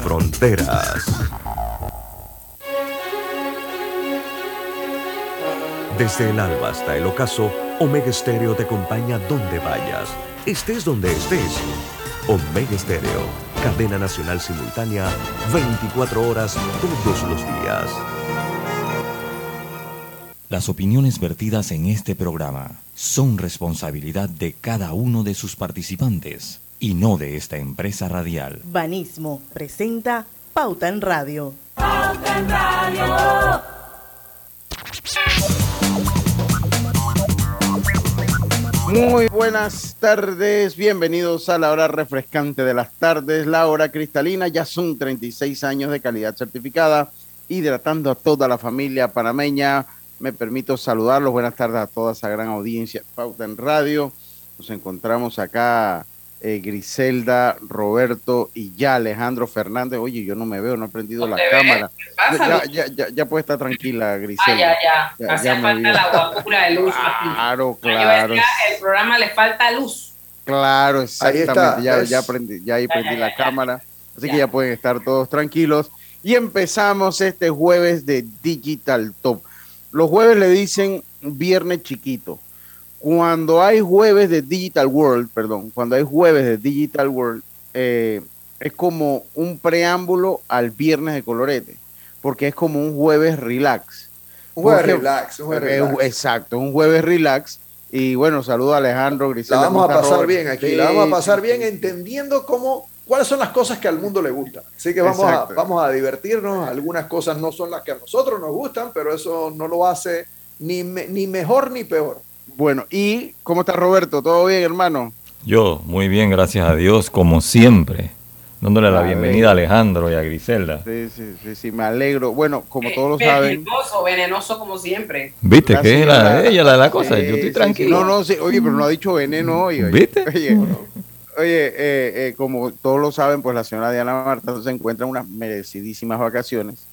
fronteras. Desde el alba hasta el ocaso, Omega Stereo te acompaña donde vayas, estés donde estés. Omega Stereo, cadena nacional simultánea, 24 horas todos los días. Las opiniones vertidas en este programa son responsabilidad de cada uno de sus participantes y no de esta empresa radial. Banismo presenta Pauta en Radio. Pauta en Radio. Muy buenas tardes, bienvenidos a la hora refrescante de las tardes, la hora cristalina, ya son 36 años de calidad certificada, hidratando a toda la familia panameña. Me permito saludarlos, buenas tardes a toda esa gran audiencia Pauta en Radio. Nos encontramos acá eh, Griselda, Roberto y ya Alejandro Fernández. Oye, yo no me veo, no he prendido la cámara. Ya, ya, ya, ya, puede estar tranquila, Griselda. Ah, ya, ya. Hacía falta la guapura de luz. Claro, claro. el programa le falta luz. Claro, exactamente. ya, ya, prendí, ya ahí prendí la cámara. Así que ya pueden estar todos tranquilos. Y empezamos este jueves de Digital Top. Los jueves le dicen viernes chiquito cuando hay jueves de Digital World, perdón, cuando hay jueves de Digital World, eh, es como un preámbulo al viernes de colorete, porque es como un jueves relax. Un jueves relax, un jueves relax. Exacto, un jueves relax. Y bueno, saludo a Alejandro Griselda. La vamos a pasar bien aquí, la vamos a pasar bien entendiendo cómo, cuáles son las cosas que al mundo le gustan. Así que vamos a, vamos a divertirnos. Algunas cosas no son las que a nosotros nos gustan, pero eso no lo hace ni, ni mejor ni peor. Bueno, ¿y cómo está Roberto? ¿Todo bien, hermano? Yo, muy bien, gracias a Dios, como siempre. Dándole la bienvenida a Alejandro y a Griselda. Sí, sí, sí, sí, me alegro. Bueno, como todos lo saben. Venenoso, venenoso como siempre. ¿Viste? que es la, ella la, la cosa. Yo estoy tranquilo. no, no, sí, oye, pero no ha dicho veneno hoy. Oye. ¿Viste? Oye, oye eh, eh, como todos lo saben, pues la señora Diana Marta se encuentra en unas merecidísimas vacaciones.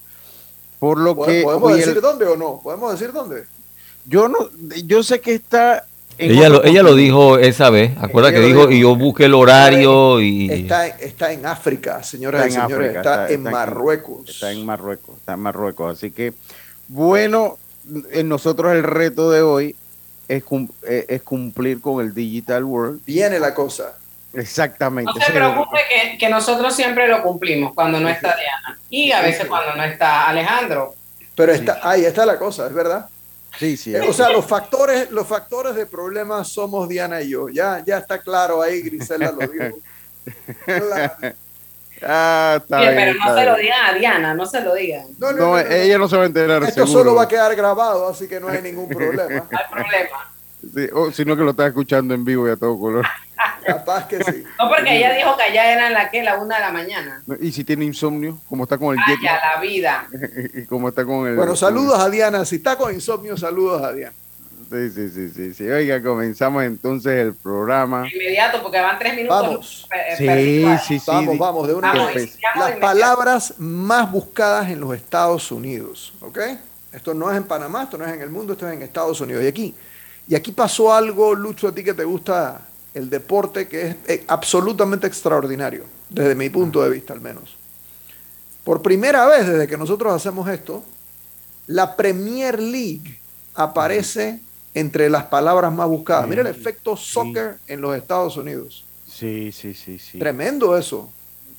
Por lo que. ¿Podemos decir dónde o no? ¿Podemos decir dónde? Yo no, yo sé que está. ella lo, ella lo dijo esa vez, acuerda que dijo, y yo busqué el horario y. Está, está en África, señoras y señores, está, en Marruecos. está en Marruecos, está en Marruecos. Así que, bueno, en nosotros el reto de hoy es, eh, es cumplir con el Digital World. Viene la cosa. Exactamente. No se preocupe que, que, nosotros siempre lo cumplimos cuando no está Diana y a veces cuando no está Alejandro. Pero está, ahí está la cosa, es verdad. Sí, sí. O sea, los factores, los factores de problemas somos Diana y yo. Ya, ya está claro ahí, Grisela lo dijo. Ah, está bien, pero no se lo digan a Diana, no se lo digan. No, no, no, ella no se va a enterar. Esto solo va a quedar grabado, así que no hay ningún problema. No hay problema. Sí, o, sino que lo está escuchando en vivo y a todo color. Capaz que sí. No, porque ella dijo que allá eran la que, la una de la mañana. ¿Y si tiene insomnio? como está con el Ay, a la vida. y como está con el... Bueno, saludos a Diana. Si está con insomnio, saludos a Diana. Sí, sí, sí, sí, sí. Oiga, comenzamos entonces el programa. Inmediato, porque van tres minutos. Vamos. Sí, sí, sí. Vamos, vamos, de una Vamos, vez. Las palabras más buscadas en los Estados Unidos, ¿ok? Esto no es en Panamá, esto no es en el mundo, esto es en Estados Unidos. Y aquí, y aquí pasó algo, Lucho, a ti que te gusta el deporte, que es eh, absolutamente extraordinario, desde mi punto de vista al menos. Por primera vez desde que nosotros hacemos esto, la Premier League aparece entre las palabras más buscadas. Sí, Mira el efecto soccer en los Estados Unidos. Sí, sí, sí, sí. Tremendo eso.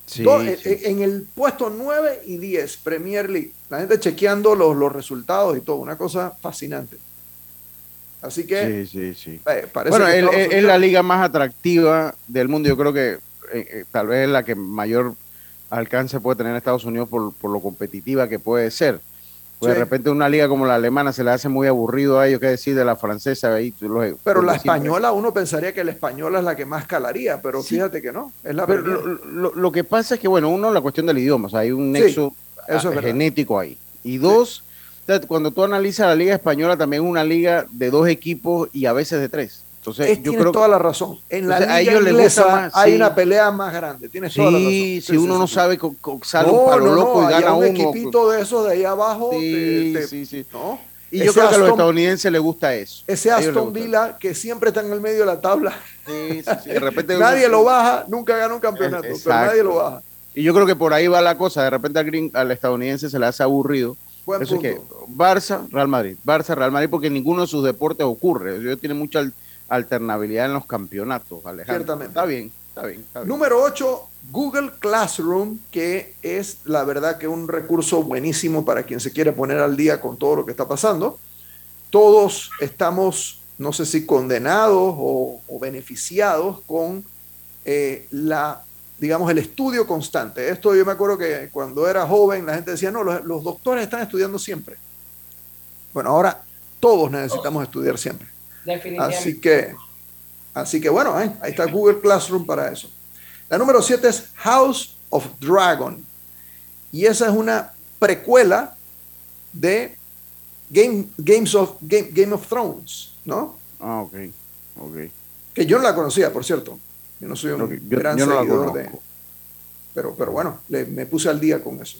Sí, en- sí. En el puesto 9 y 10, Premier League. La gente chequeando los, los resultados y todo. Una cosa fascinante. Así que Sí, sí, sí. eh, parece Bueno, que Estados es, la liga más atractiva del mundo. Yo creo que eh, eh, tal vez es la que mayor alcance puede tener Estados Unidos por, por lo competitiva que puede ser. Pues de repente una liga como la alemana se le hace muy aburrido a ellos, qué decir de la francesa. Ahí, los- Pero la española, uno pensaría que la española es la que más calaría, pero Sí. fíjate que no, es la Pero lo, lo- que pasa es que, bueno, uno, la cuestión del idioma, o sea, hay un Sí, nexo eso es ah, genético ahí. Y dos, sea, cuando tú analizas la liga española, también es una liga de dos equipos y a veces de tres. Entonces, Es- yo creo toda la razón. En la Entonces, a liga ellos les inglesa gusta más, hay sí. una pelea más grande. Tienes toda la razón. Sí, si uno no sabe, co- co- sale No, un palo no, loco no, y gana un uno. equipito de esos de ahí abajo. Sí, te- te- sí. Y yo creo que a los estadounidenses les gusta eso. Ese les Aston Villa que siempre está en el medio de la tabla. eso. Sí, sí, sí, De repente Nadie uno- lo baja, nunca gana un campeonato, pero nadie lo baja. Y yo creo que por ahí va la cosa. De repente al, al estadounidense se le hace aburrido. Eso es que Barça, Real Madrid, Barça, Real Madrid, porque ninguno de sus deportes ocurre. Ellos tienen mucha alternabilidad en los campeonatos, Alejandro. Ciertamente. Está bien, está bien, está bien. Número 8, Google Classroom, que es la verdad que un recurso buenísimo para quien se quiere poner al día con todo lo que está pasando. Todos estamos, no sé si condenados o, beneficiados con eh, la, digamos, el estudio constante. Esto yo me acuerdo que cuando era joven la gente decía, no, los, doctores están estudiando siempre. Bueno, ahora todos necesitamos estudiar siempre. Así que, así que bueno, ahí está Google Classroom para eso. La número 7 es House of Dragon. Y esa es una precuela de Game, Games of, Game, of Thrones, ¿no? Ah, ok. Que yo no la conocía, por cierto. Yo no soy un gran seguidor de. Pero, pero bueno, me puse al día con eso.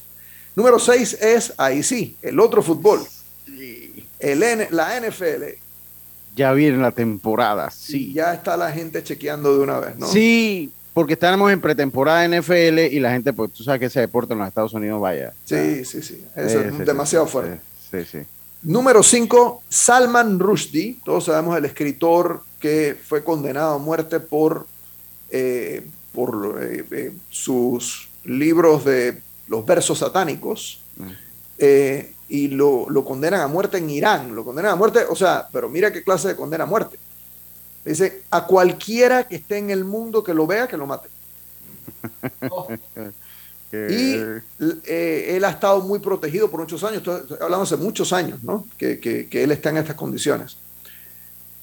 Número 6 es, ahí sí, el otro fútbol. El la NFL. Ya viene la temporada, sí. ya está la gente chequeando de una vez, ¿no? Sí, porque estamos en pretemporada NFL y la gente, pues tú sabes que ese deporte en los Estados Unidos vaya. Sí, sí, sí. Eso es demasiado fuerte. Sí, sí. Número 5, Salman Rushdie. Todos sabemos el escritor que fue condenado a muerte por, eh, por eh, eh, sus libros de los versos satánicos. Mm. y lo, lo, condenan a muerte en Irán. Lo condenan a muerte, o sea, pero mira qué clase de condena a muerte. Dice, a cualquiera que esté en el mundo que lo vea, que lo mate. y eh, él ha estado muy protegido por muchos años, hablando hace muchos años, ¿no? Que, él está en estas condiciones.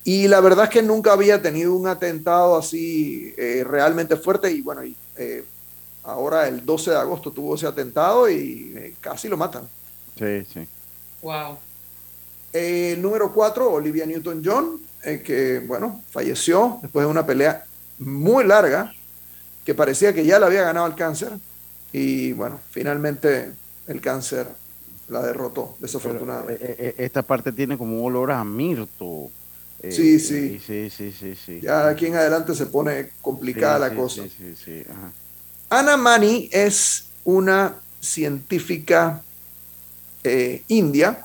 Y la verdad es que nunca había tenido un atentado así eh, realmente fuerte y bueno, y, eh, ahora el 12 de agosto tuvo ese atentado y casi lo matan. Sí, sí. Wow. número 4, Olivia Newton-John, que, bueno, falleció después de una pelea muy larga, que parecía que ya le había ganado el cáncer, y bueno, finalmente el cáncer la derrotó, desafortunadamente. Eh, eh, esta parte tiene como un olor a mirto. Eh, sí, sí. sí, sí, sí, Ya aquí en adelante se pone complicada la cosa. Ana Mani es una científica india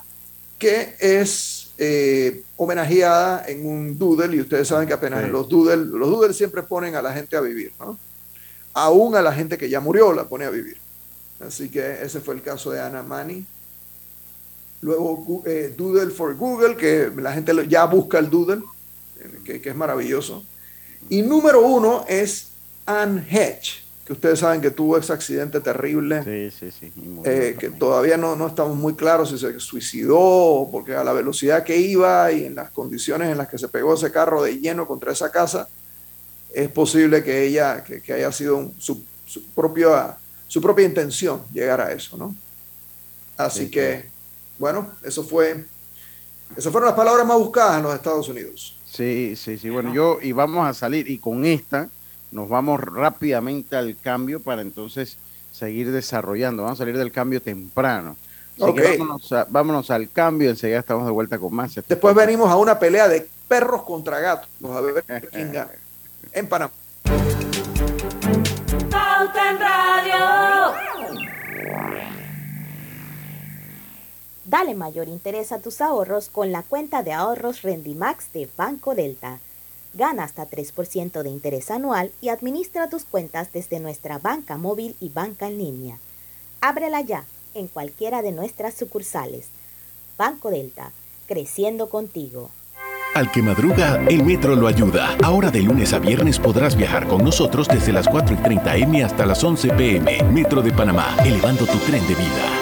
que es eh, homenajeada en un doodle, y ustedes saben que apenas en los doodle, los doodles siempre ponen a la gente a vivir, ¿no? Aún a la gente que ya murió la pone a vivir. Así que ese fue el caso de Ana Mani. Luego eh, Doodle for Google, que la gente ya busca el Doodle, que, que es maravilloso. Y número uno es Anne Hedge, que ustedes saben que tuvo ese accidente terrible, eh, que todavía no, no, estamos muy claros si se suicidó, porque a la velocidad que iba y en las condiciones en las que se pegó ese carro de lleno contra esa casa, es posible que ella, que, haya sido su, su, propia, su propia intención llegar a eso, ¿no? Así que, bueno, eso fue, esas fueron las palabras más buscadas en los Estados Unidos. Sí, sí, sí, bueno, yo, y vamos a salir, y con esta nos vamos rápidamente al cambio para entonces seguir desarrollando. Vamos a salir del cambio temprano. vámonos, al cambio, enseguida estamos de vuelta con más. Después venimos a una pelea de perros contra gatos. Vamos a ver quién gana. En Panamá. Dale mayor interés a tus ahorros con la cuenta de ahorros Rendimax de Banco Delta. Gana hasta 3% de interés anual y administra tus cuentas desde nuestra banca móvil y banca en línea. Ábrela ya en cualquiera de nuestras sucursales. Banco Delta, creciendo contigo. Al que madruga, el metro lo ayuda. Ahora de lunes a viernes podrás viajar con nosotros desde las 4 y 30 M hasta las 11 PM. Metro de Panamá, elevando tu tren de vida.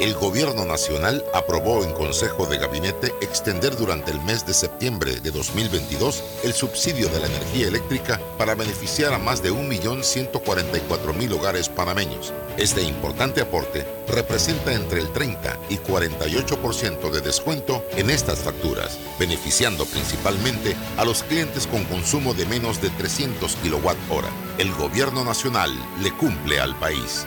el Gobierno Nacional aprobó en Consejo de Gabinete extender durante el mes de septiembre de 2022 el subsidio de la energía eléctrica para beneficiar a más de 1.144.000 hogares panameños. Este importante aporte representa entre el 30 y 48% de descuento en estas facturas, beneficiando principalmente a los clientes con consumo de menos de 300 kWh. El Gobierno Nacional le cumple al país.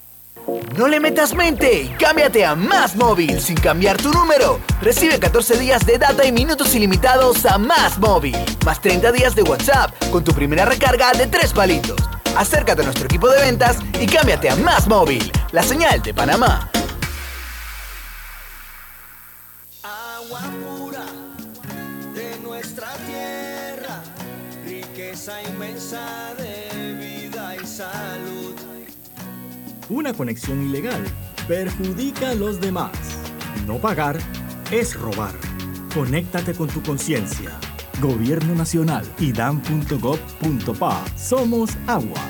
No le metas mente y cámbiate a Más Móvil sin cambiar tu número. Recibe 14 días de data y minutos ilimitados a Más Móvil, más 30 días de WhatsApp con tu primera recarga de 3 palitos. Acércate a nuestro equipo de ventas y cámbiate a Más Móvil, la señal de Panamá. Una conexión ilegal perjudica a los demás. No pagar es robar. Conéctate con tu conciencia. Gobierno Nacional y dan.gov.pa. Somos agua.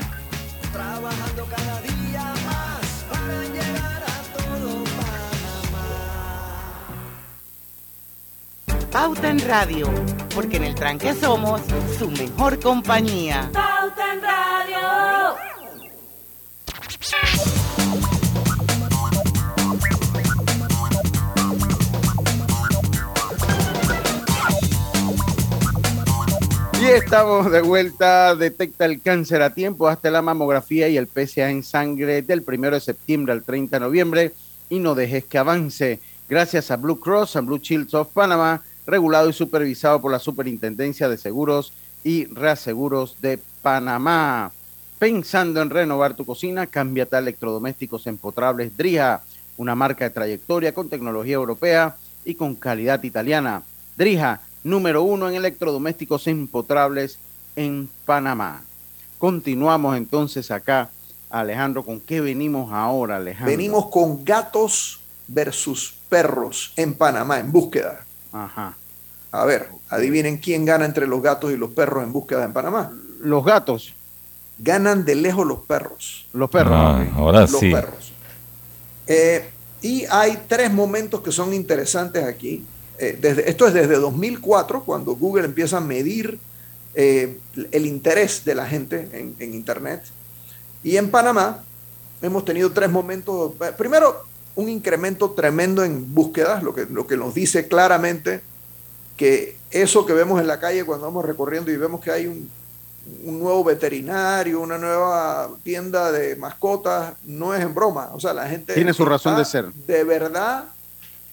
Trabajando cada día más para llegar a todo Panamá. Pauta en Radio, porque en el tranque somos su mejor compañía. Pauta en Radio. Y estamos de vuelta. Detecta el cáncer a tiempo hasta la mamografía y el PSA en sangre del 1 de septiembre al 30 de noviembre. Y no dejes que avance. Gracias a Blue Cross and Blue Shields of Panama, regulado y supervisado por la Superintendencia de Seguros y Reaseguros de Panamá. Pensando en renovar tu cocina, cámbiate a electrodomésticos empotrables Drija, una marca de trayectoria con tecnología europea y con calidad italiana. Drija número uno en electrodomésticos empotrables en Panamá. Continuamos entonces acá, Alejandro, ¿con qué venimos ahora, Alejandro? Venimos con gatos versus perros en Panamá, en búsqueda. Ajá. A ver, adivinen quién gana entre los gatos y los perros en búsqueda en Panamá. Los gatos. Ganan de lejos los perros. Los perros. Ah, ahora los sí. perros. Eh, y hay tres momentos que son interesantes aquí. Eh, desde, esto es desde 2004, cuando Google empieza a medir eh, el interés de la gente en, en, Internet. Y en Panamá hemos tenido tres momentos. Primero, un incremento tremendo en búsquedas, lo que, lo que nos dice claramente que eso que vemos en la calle cuando vamos recorriendo y vemos que hay un, un nuevo veterinario, una nueva tienda de mascotas, no es en broma. O sea, la gente... Tiene su razón de ser. De verdad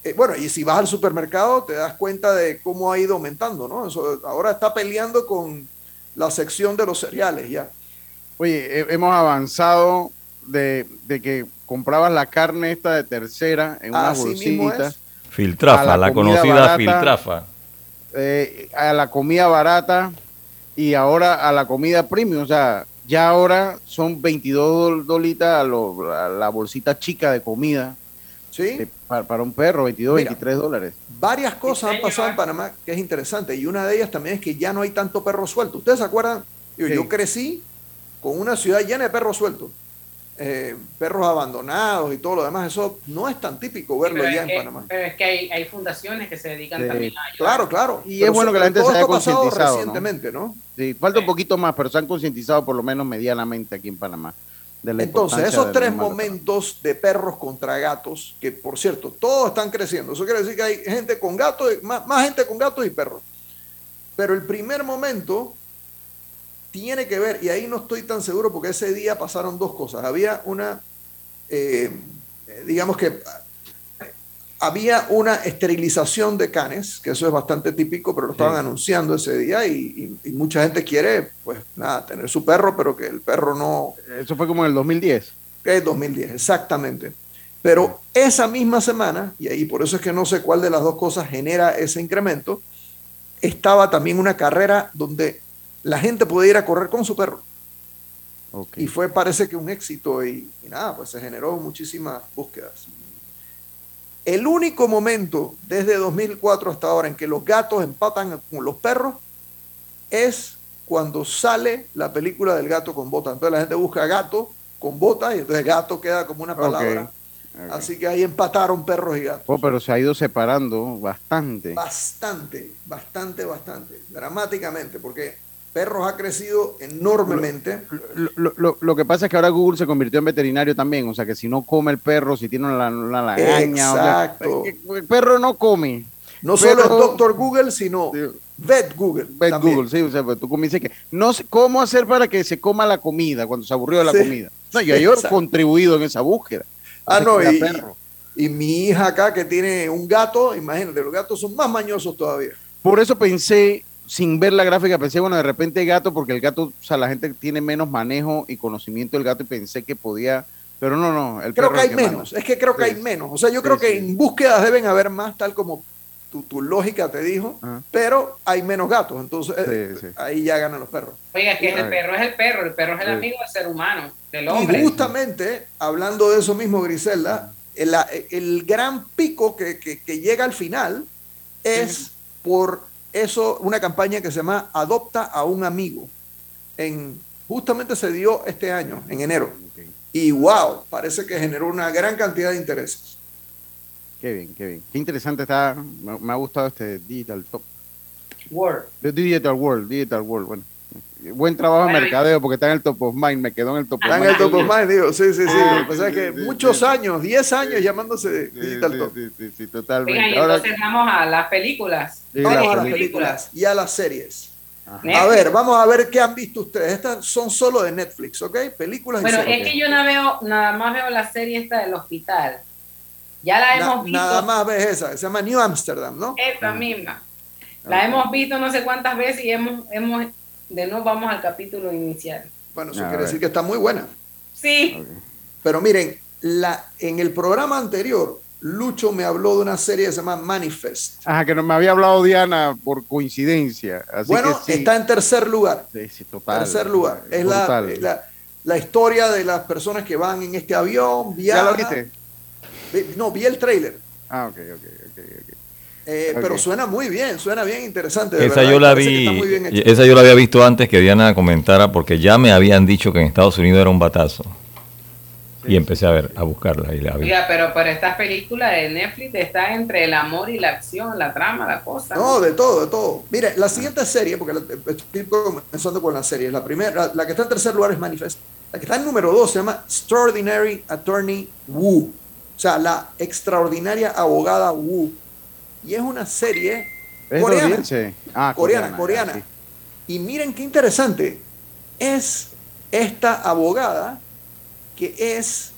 eh, bueno, y si vas al supermercado te das cuenta de cómo ha ido aumentando, ¿no? Eso, ahora está peleando con la sección de los cereales ya. Oye, hemos avanzado de, de que comprabas la carne esta de tercera en una bolsita. Filtrafa, la, la conocida barata, filtrafa. Eh, a la comida barata y ahora a la comida premium. O sea, ya ahora son 22 dolitas a, lo, a la bolsita chica de comida. ¿Sí? Para, para, un perro, 22, Mira, 23 dólares. Varias cosas han pasado en Panamá que es interesante y una de ellas también es que ya no hay tanto perro suelto. ¿Ustedes se acuerdan? Yo, sí. yo crecí con una ciudad llena de perros sueltos. Eh, perros abandonados y todo lo demás. Eso no es tan típico verlo ya es en que- Panamá. Pero es que hay, hay fundaciones que se dedican Sí. también a ayudar. Claro, claro. Y Pero es bueno que la gente se haya concientizado. ¿no? recientemente, ¿no? Sí, falta un poquito más, pero se han concientizado por lo menos medianamente aquí en Panamá. de la Entonces, esos tres momentos de perros contra gatos, que por cierto, todos están creciendo. Eso quiere decir que hay gente con gatos, más, más gente con gatos y perros. Pero el primer momento tiene que ver, y ahí no estoy tan seguro porque ese día pasaron dos cosas. Había una, eh, digamos que había una esterilización de canes, que eso es bastante típico, pero lo estaban Sí. anunciando ese día y, y- y mucha gente quiere, pues nada, tener su perro, pero que el perro no... Eso fue como en el 2010. Que es 2010, exactamente. Pero esa misma semana, y ahí por eso es que no sé cuál de las dos cosas genera ese incremento, estaba también una carrera donde la gente podía ir a correr con su perro. Y fue, parece que un éxito y, y nada, pues se generó muchísimas búsquedas. El único momento desde 2004 hasta ahora en que los gatos empatan con los perros es cuando sale la película del gato con bota. Entonces la gente busca gato con bota y entonces gato queda como una palabra. Así que ahí empataron perros y gatos. Oh, pero se ha ido separando bastante. Bastante, bastante, bastante. Dramáticamente, porque perros ha crecido enormemente. Lo, lo- lo- lo que pasa es que ahora Google se convirtió en veterinario también, o sea que si no come el perro, si tiene una, una lagaña, o sea, Exacto. el perro no come. No solo es Doctor Google, sino Vet Google. Vet también. Google, sí, o sea, pues tú dices que no sé cómo hacer para que se coma la comida cuando se aburrió de la Sí. comida. No, yo, yo he contribuido en esa búsqueda. Ah, no, y, perro. y mi hija acá que tiene un gato, imagínate, los gatos son más mañosos todavía. Por eso pensé, sin ver la gráfica, pensé, bueno, de repente gato, porque el gato, o sea, la gente tiene menos manejo y conocimiento del gato y pensé que podía, pero no, no, el Creo perro que hay manda. menos, es que creo que hay menos. O sea, yo Sí, creo que sí. en búsquedas deben haber más, tal como tu, tu lógica te dijo, Ajá. pero hay menos gatos, entonces eh, ahí ya ganan los perros. Oiga, es que el perro es el perro, el perro es el Sí. amigo del ser humano, del Y hombre. justamente, hablando de eso mismo, Griselda, el, el gran pico que, que- que llega al final es por eso una campaña que se llama Adopta a un amigo. En, justamente se dio este año, en enero. Y wow, parece que generó una gran cantidad de intereses. Qué bien, qué bien. Qué interesante está, me, me ha gustado este Digital Top. Word. The Digital World, Digital World, bueno. Buen trabajo en Bueno, mercadeo porque está en el top of mind, me quedó en el top of Está en mind. el top of mind, digo, sí, sí, sí. Ah, pasa es que sí, muchos sí. años, 10 años llamándose Sí, Digital sí, Top. sí, sí, sí, totalmente. Oigan, y Ahora, entonces vamos a las películas. Sí, Vamos las a las películas. y a las series. Ajá. A ver, vamos a ver qué han visto ustedes. Estas son solo de Netflix, ¿ok? Películas y Bueno, series. es que yo no veo, nada más veo la serie esta del hospital. Ya la Na- hemos visto. nada más ves esa, se llama New Amsterdam, ¿no? Esta misma. La hemos visto no sé cuántas veces y hemos, hemos, de nuevo vamos al capítulo inicial. Bueno, eso A quiere ver. decir que está muy buena. Sí, Pero miren, la, en el programa anterior, Lucho me habló de una serie que se llama Manifest. Ajá, que no me había hablado Diana por coincidencia. Así bueno, que sí. está en tercer lugar. Sí, sí, total. tercer lugar. Es la, la, la historia de las personas que van en este avión, ¿Ya lo viajan. viste? Vi- No, vi el trailer. Ah, ok, ok, ok, ok. Eh. Pero suena muy bien, suena bien interesante. de Esa verdad, yo la vi, está esa yo la había visto antes que Diana comentara porque ya me habían dicho que en Estados Unidos era un batazo. y empecé a ver, a buscarla y la vi. oiga, pero, pero estas películas de Netflix están entre el amor y la acción, la trama, la cosa. No, de todo, de todo. Mire, la siguiente serie, porque estoy comenzando con las series. La primera, la, la que está en tercer lugar es Manifest. La que está en número dos se llama Extraordinary Attorney Wu. O sea, la extraordinaria abogada Wu. Y es una serie ¿Es coreana. estadounidense? Ah, coreana, coreana, coreana. ya, Y miren qué interesante. Es esta abogada que es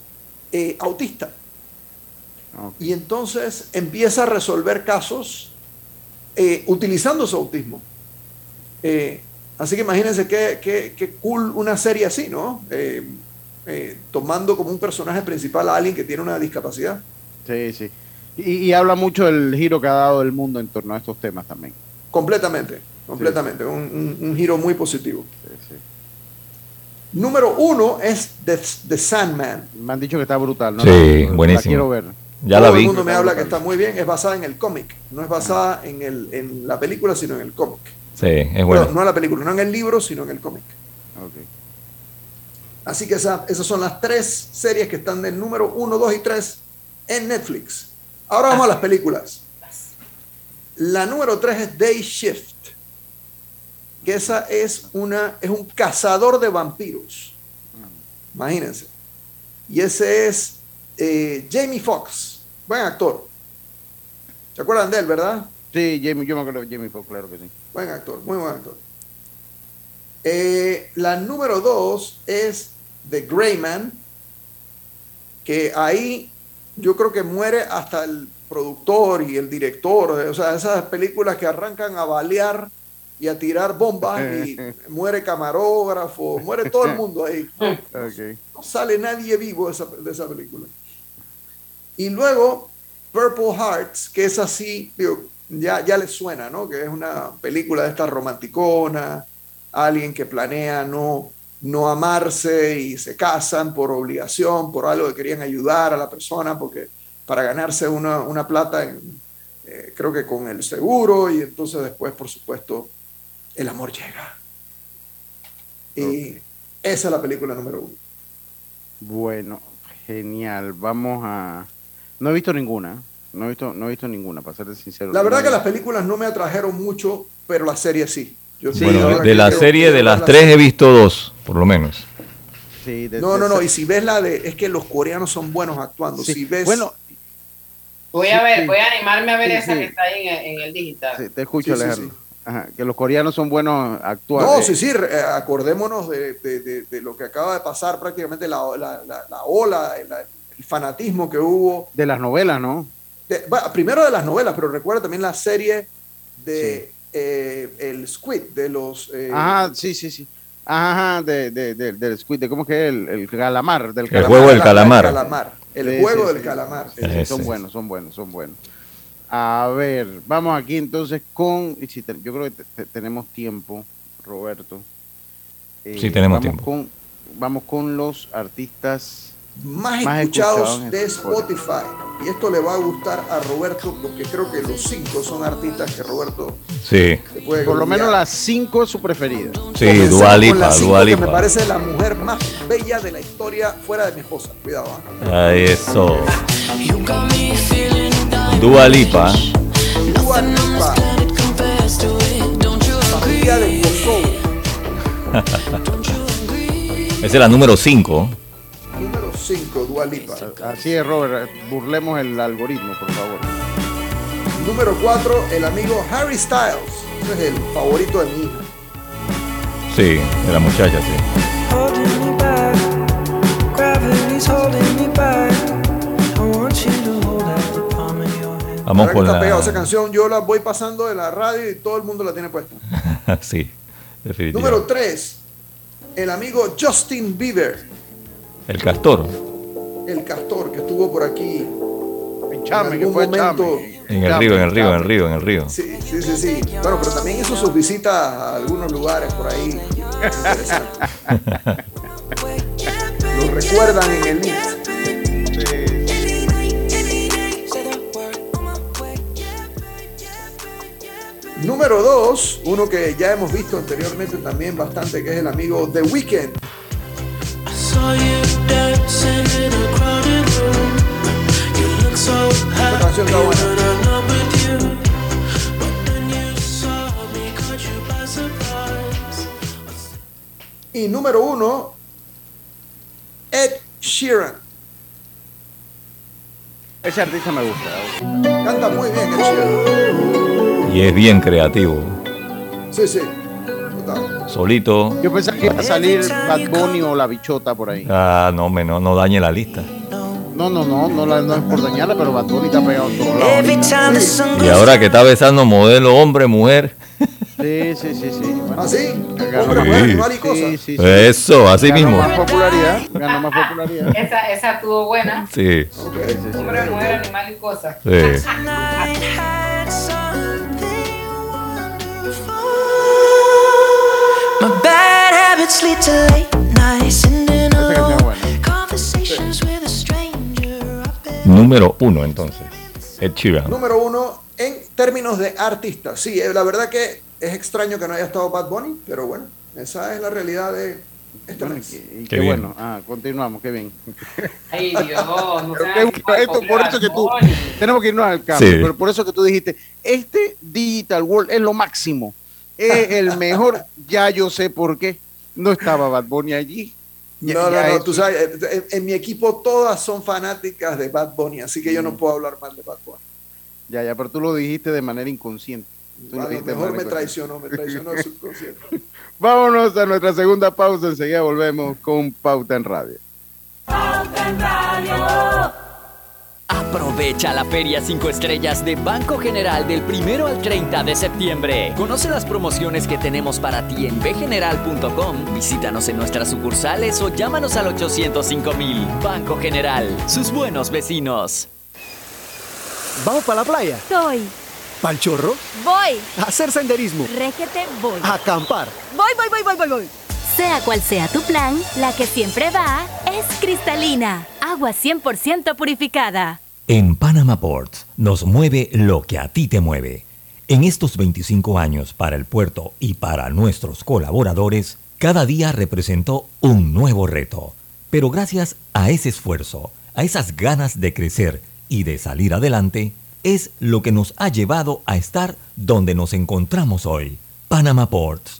eh, autista. Y entonces empieza a resolver casos eh, utilizando su autismo. Eh, así que imagínense qué, qué- qué cool una serie así, ¿no? Eh, eh, tomando como un personaje principal a alguien que tiene una discapacidad. Sí, sí. Y, y habla mucho del giro que ha dado el mundo en torno a estos temas también. Completamente, completamente. Un, un- un giro muy positivo. Sí, sí. Número uno es The, The Sandman. Me han dicho que está brutal, ¿no? Sí, la buenísimo. quiero ver. Ya Todo la el vi. mundo me habla que está muy bien. Es basada en el cómic. No es basada en, el, en la película, sino en el cómic. Sí, es No, bueno. no en la película, no en el libro, sino en el cómic. Ok. Así que esa- esas son las tres series que están del número 1, 2 y 3 en Netflix. Ahora vamos a las películas. La número 3 es Day Shift, que esa es, una, es un cazador de vampiros. Imagínense. Y ese es eh, Jamie Foxx, buen actor. ¿Se acuerdan de él, verdad? Sí, Jamie, yo me acuerdo de Jamie Foxx, claro que sí. Buen actor, muy buen actor. Eh, la número dos es The Gray Man, que ahí yo creo que muere hasta el productor y el director, o sea, esas películas que arrancan a balear y a tirar bombas y muere camarógrafo, muere todo el mundo ahí. No sale nadie vivo de esa, de esa película. Y luego Purple Hearts, que es así, digo, ya, ya les suena, ¿no? Que es una película de esta romanticona, alguien que planea no, no amarse y se casan por obligación, por algo que querían ayudar a la persona, porque para ganarse una, una plata, en, eh, creo que con el seguro, y entonces después, por supuesto, el amor llega. Y esa es la película número uno. Bueno, genial. Vamos a. No he visto ninguna. No he visto, no he visto ninguna, para ser sincero. La verdad No que las películas no me atrajeron mucho, pero la serie sí. Yo sí, bueno, de, la serie de las la tres he visto dos, por lo menos. Sí, de- No, de no, no. Y si ves la de. Es que los coreanos son buenos actuando. Sí, Si ves. bueno, Voy a ver, sí. voy a animarme a ver Sí, esa sí. que está ahí en, el- en el digital. sí, te escucho, Alejandro. sí. Ajá, que los coreanos son buenos actuando. No, sí, sí, eh, acordémonos de, de- de- de lo que acaba de pasar prácticamente la, la- la- la ola, el, el fanatismo que hubo. De las novelas, ¿no? de- bueno, primero de las novelas, pero recuerda también la serie de eh, el Squid, de los... eh, Ajá, sí, sí, sí. Ajá, de, de, de- del squid, de cómo que es el, el calamar, del El calamar. juego del la- calamar. El calamar. El Sí, juego sí, del sí. calamar. Sí, sí, son buenos, son buenos, son buenos. A ver, vamos aquí entonces con, y si te- yo creo que te- te- tenemos tiempo, Roberto. Eh, Sí, tenemos vamos tiempo. Con, vamos con los artistas más, Más escuchados de Spotify. Spotify. Y esto le va a gustar a Roberto, porque creo que los cinco son artistas que Roberto Sí, se puede Por lo menos las cinco es su preferida. sí, Comencemos Dua con Lipa, la cinco, Dua que me parece la mujer más bella de la historia fuera de mi esposa. Cuidado, ¿ah? Ahí eso. Dua Lipa, Dua Lipa. Familia de Kosovo. esa es la número 5. Número 5, Dua Lipa. Así es, Robert. Burlemos el algoritmo, por favor. Número 4, el amigo Harry Styles. Ese es el favorito de mi hija. Sí, de la muchacha, sí. Holding me back, gravity's holding me back. I want you to hold out the palm of your hand. Vamos ¿Verdad que con está pegado esa la... canción? Yo la voy pasando de la radio y todo el mundo la tiene puesta. sí, definitivamente. Número 3, el amigo Justin Bieber, El castor. el castor que estuvo por aquí En Chame, algún fue momento. Chame. En el río, en el río, en el río, en el río. Sí, sí, sí, sí. Bueno, pero también hizo sus visitas a algunos lugares por ahí. Lo recuerdan en el link. Número 2, uno que ya hemos visto anteriormente también bastante, que es el amigo The Weeknd. I saw you dancing in a crowded room. You look so happy canción está buena. when I'm not with you. But then you saw me, caught you by surprise. Y número 1, Ed Sheeran. Ese artista me gusta. Canta muy bien Ed Sheeran. Y es bien creativo. Sí, sí. Solito. Yo pensaba que iba a salir Bad Bunny o La Bichota por ahí. Ah, no, me, no, no dañe la lista. No, no, no, no, la- no es por dañarla, pero Bad Bunny está pegado en todos lados. Every ahorita. time the sun Y ahora que está besando modelo hombre, mujer. Sí, sí, sí, sí. Bueno, ¿Ah, sí? Sí. Sí, sí, sí. Eso, así Ganó mismo. más popularidad, ganó más popularidad. Esa, esa estuvo buena. Sí. Hombre, mujer, animal y cosas. sí. Número uno, entonces. Ed Sheeran. Número uno, en términos de artistas. Sí, eh, la verdad que es extraño que no haya estado Bad Bunny, pero bueno, esa es la realidad de, Este Bueno, mes. y qué, y Qué qué bueno. Ah, continuamos, qué bien. Ay, Dios, no qué esto, por eso que tú, tenemos que irnos al cambio, Sí. pero por eso que tú dijiste, este Digital World es lo máximo, es el mejor, ya yo sé por qué, no estaba Bad Bunny allí. Ya- No, no, ya no, eso- tú sabes, en, en mi equipo todas son fanáticas de Bad Bunny, así que yo Mm. no puedo hablar mal de Bad Bunny. Ya, ya, pero tú lo dijiste de manera inconsciente. Tú A lo mejor me traicionó, me traicionó el subconsciente. Vámonos a nuestra segunda pausa, enseguida volvemos con Pauta en Radio. Aprovecha la Feria 5 Estrellas de Banco General del 1 al 30 de septiembre. Conoce las promociones que tenemos para ti en bgeneral.com. Visítanos en nuestras sucursales o llámanos al 805 mil. Banco General, sus buenos vecinos. ¿Vamos para la playa? Soy. ¿Pal chorro? Voy. ¿A hacer senderismo? Régete, voy. ¿A acampar? Voy, voy, voy, voy, voy, voy. Sea cual sea tu plan, la que siempre va es cristalina. Agua 100% purificada. En Panama Ports nos mueve lo que a ti te mueve. En estos 25 años para el puerto y para nuestros colaboradores, cada día representó un nuevo reto. Pero gracias a ese esfuerzo, a esas ganas de crecer y de salir adelante, es lo que nos ha llevado a estar donde nos encontramos hoy. Panama Ports,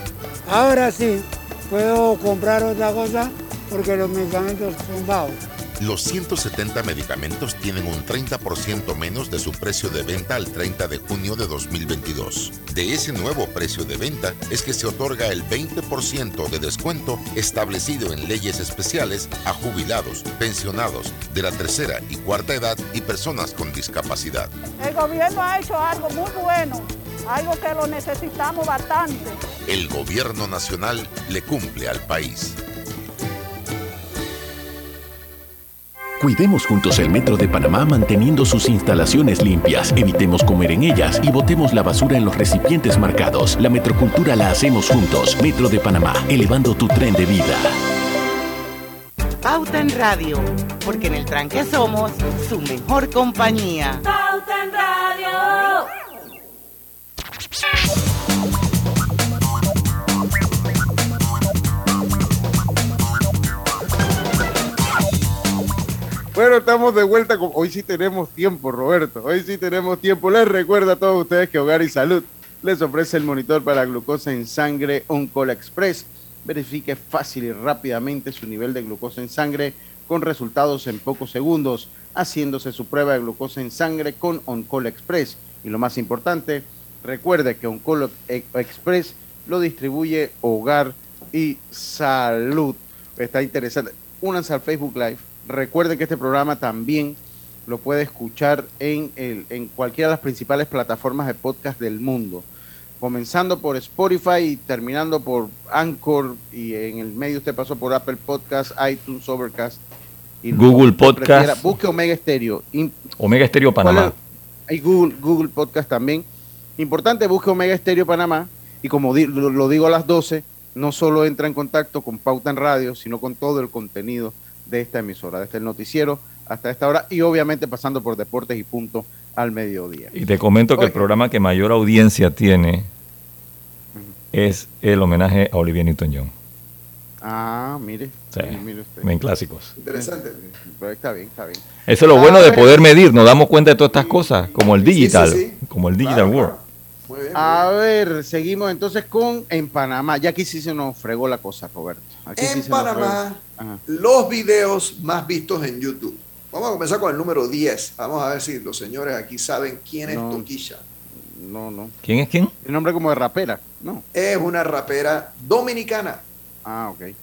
Ahora sí, puedo comprar otra cosa porque los medicamentos son bajos. Los 170 medicamentos tienen un 30% menos de su precio de venta al 30 de junio de 2022. De ese nuevo precio de venta es que se otorga el 20% de descuento establecido en leyes especiales a jubilados, pensionados de la tercera y cuarta edad y personas con discapacidad. El gobierno ha hecho algo muy bueno, algo que lo necesitamos bastante. El gobierno nacional le cumple al país. Cuidemos juntos el Metro de Panamá manteniendo sus instalaciones limpias, evitemos comer en ellas y botemos la basura en los recipientes marcados. La metrocultura la hacemos juntos. Metro de Panamá, elevando tu tren de vida. Pauta en Radio, porque en el tranque somos su mejor compañía. Pauta en Radio. Bueno, estamos de vuelta. Con... Hoy sí tenemos tiempo, Roberto. Hoy sí tenemos tiempo. Les recuerdo a todos ustedes que Hogar y Salud les ofrece el monitor para glucosa en sangre Oncola Express. Verifique fácil y rápidamente su nivel de glucosa en sangre con resultados en pocos segundos, haciéndose su prueba de glucosa en sangre con Oncola Express. Y lo más importante, recuerde que Oncola Express lo distribuye Hogar y Salud. Está interesante. Únanse al Facebook Live Recuerden que este programa también lo puede escuchar en, el, en cualquiera de las principales plataformas de podcast del mundo. Comenzando por Spotify y terminando por Anchor y en el medio usted pasó por Apple Podcast, iTunes, Overcast. Y Google Podcast. Prefiera, busque Omega Stereo. Omega Stereo Panamá. Hay Google, Google Podcast también. Importante, busque Omega Stereo Panamá. Y como di, lo, lo digo a las 12, no solo entra en contacto con Pauta en Radio, sino con todo el contenido de esta emisora, desde el noticiero hasta esta hora y obviamente pasando por deportes y punto al mediodía. Y te comento que el programa que mayor audiencia tiene es el homenaje a Olivia Newton-John. Ah, mire. Sí, mire, usted. en clásicos. Interesante. Pero está bien, está bien. Eso es lo bueno de ver, poder medir, nos damos cuenta de todas estas cosas, como el sí, digital, sí. como el digital world. A ver, seguimos entonces con en Panamá. Ya aquí sí se nos fregó la cosa, Roberto. Aquí sí En Panamá, los videos más vistos en YouTube. Vamos a comenzar con el número 10. Vamos a ver si los señores aquí saben quién es No. Toquilla. No, no. ¿Quién es quién? El nombre como de rapera. No. Es una rapera dominicana. Ah, ok.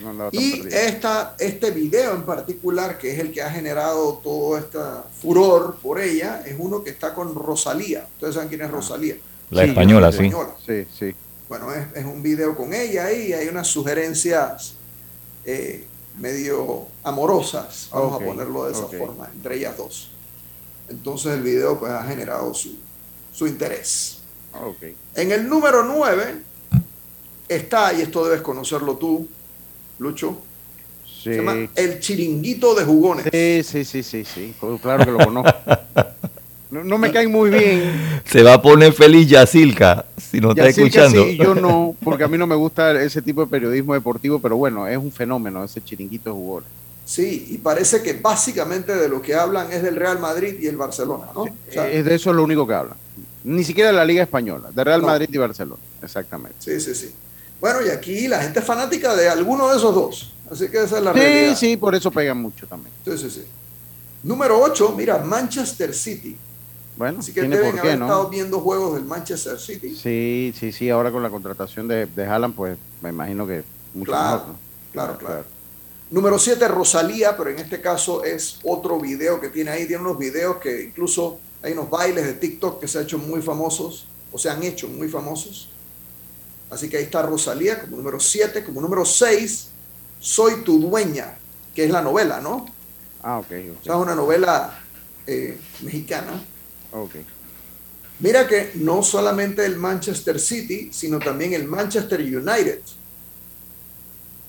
No Y perdido. esta, este video en particular, que es el que ha generado todo este furor por ella, es uno que está con Rosalía. Ustedes saben quién es Rosalía. La española, sí. Española. Sí, sí. Bueno, es, es un video con ella y hay unas sugerencias eh, medio amorosas, vamos a ponerlo de esa forma, entre ellas dos. Entonces el video pues ha generado su, su interés. Ok. En el número 9 está, y esto debes conocerlo tú, Lucho, Sí. se llama El Chiringuito de Jugones. Sí, sí, sí, sí, sí. Claro que lo conozco. No, no me caen muy bien. Se va a poner feliz Yacilca, si no está escuchando. sí, yo no, porque a mí no me gusta ese tipo de periodismo deportivo, pero bueno, es un fenómeno ese chiringuito de jugadores. Sí, y parece que básicamente de lo que hablan es del Real Madrid y el Barcelona, ¿no? O sea, es de eso es lo único que hablan. Ni siquiera de la Liga Española, de Real No. Madrid y Barcelona. Exactamente. Sí, sí, sí. Bueno, y aquí la gente es fanática de alguno de esos dos. Así que esa es la Sí, realidad. sí, por eso pegan mucho también. Sí, sí, sí. Número 8, mira, Manchester City. Bueno, Así que tiene deben por qué, ¿no? estado viendo juegos del Manchester City. Sí, sí, sí, ahora con la contratación de, de Haaland, pues me imagino que mucho Claro, mejor, ¿no? claro, claro. Número 7, Rosalía, pero en este caso es otro video que tiene ahí. Tiene unos videos que incluso hay unos bailes de TikTok que se han hecho muy famosos, o se han hecho muy famosos. Así que ahí está Rosalía como número 7. Como número 6, Soy tu dueña, que es la novela, ¿no? Ah, ok. O sea, es una novela eh, mexicana. Ok. Mira que no solamente el Manchester City, sino también el Manchester United.